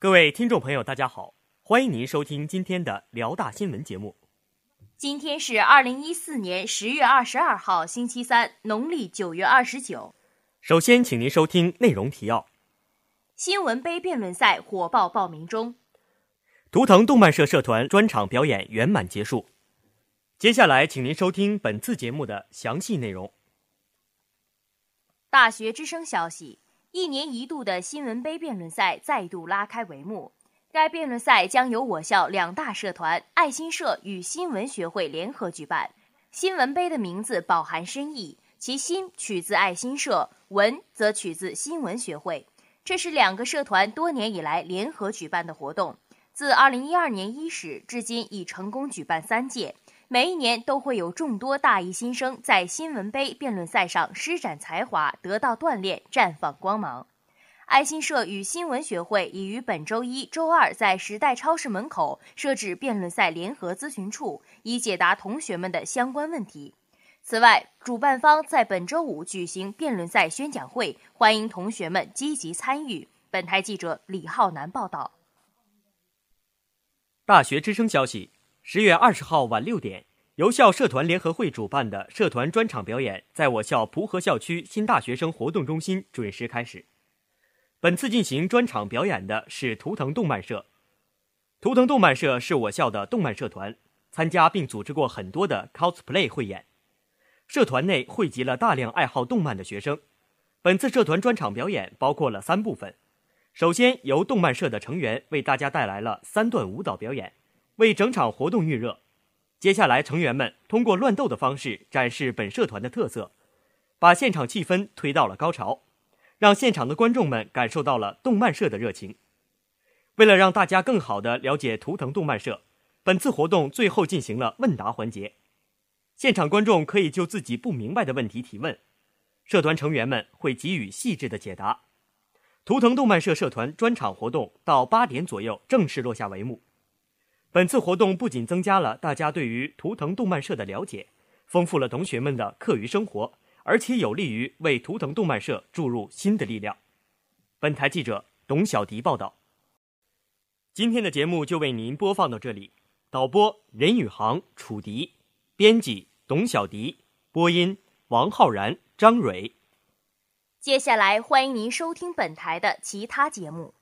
各位听众朋友，大家好，欢迎您收听今天的辽大新闻节目。今天是二零一四年十月二十二号，星期三，农历九月二十九。首先，请您收听内容提要：新闻杯辩论赛火爆报名中，图腾动漫社社团专场表演圆满结束。接下来，请您收听本次节目的详细内容。大学之声消息。一年一度的新闻杯辩论赛再度拉开帷幕。该辩论赛将由我校两大社团爱心社与新闻学会联合举办。新闻杯的名字饱含深意，其“新”取自爱心社，“文”则取自新闻学会。这是两个社团多年以来联合举办的活动，自2012年伊始至今已成功举办三届。每一年都会有众多大一新生在新闻杯辩论赛上施展才华，得到锻炼，绽放光芒。爱心社与新闻学会已于本周一周二在时代超市门口设置辩论赛联合咨询处，以解答同学们的相关问题。此外，主办方在本周五举行辩论赛宣讲会，欢迎同学们积极参与。本台记者李浩南报道。大学之声消息。十月二十号晚六点，由校社团联合会主办的社团专场表演，在我校蒲河校区新大学生活动中心准时开始。本次进行专场表演的是图腾动漫社。图腾动漫社是我校的动漫社团，参加并组织过很多的 cosplay 汇演。社团内汇集了大量爱好动漫的学生。本次社团专场表演包括了三部分：首先，由动漫社的成员为大家带来了三段舞蹈表演。为整场活动预热，接下来成员们通过乱斗的方式展示本社团的特色，把现场气氛推到了高潮，让现场的观众们感受到了动漫社的热情。为了让大家更好地了解图腾动漫社，本次活动最后进行了问答环节，现场观众可以就自己不明白的问题提问，社团成员们会给予细致的解答。图腾动漫社社团专场活动到八点左右正式落下帷幕。本次活动不仅增加了大家对于图腾动漫社的了解，丰富了同学们的课余生活，而且有利于为图腾动漫社注入新的力量。本台记者董小迪报道。今天的节目就为您播放到这里。导播任宇航、楚迪，编辑董小迪，播音王浩然、张蕊。接下来欢迎您收听本台的其他节目。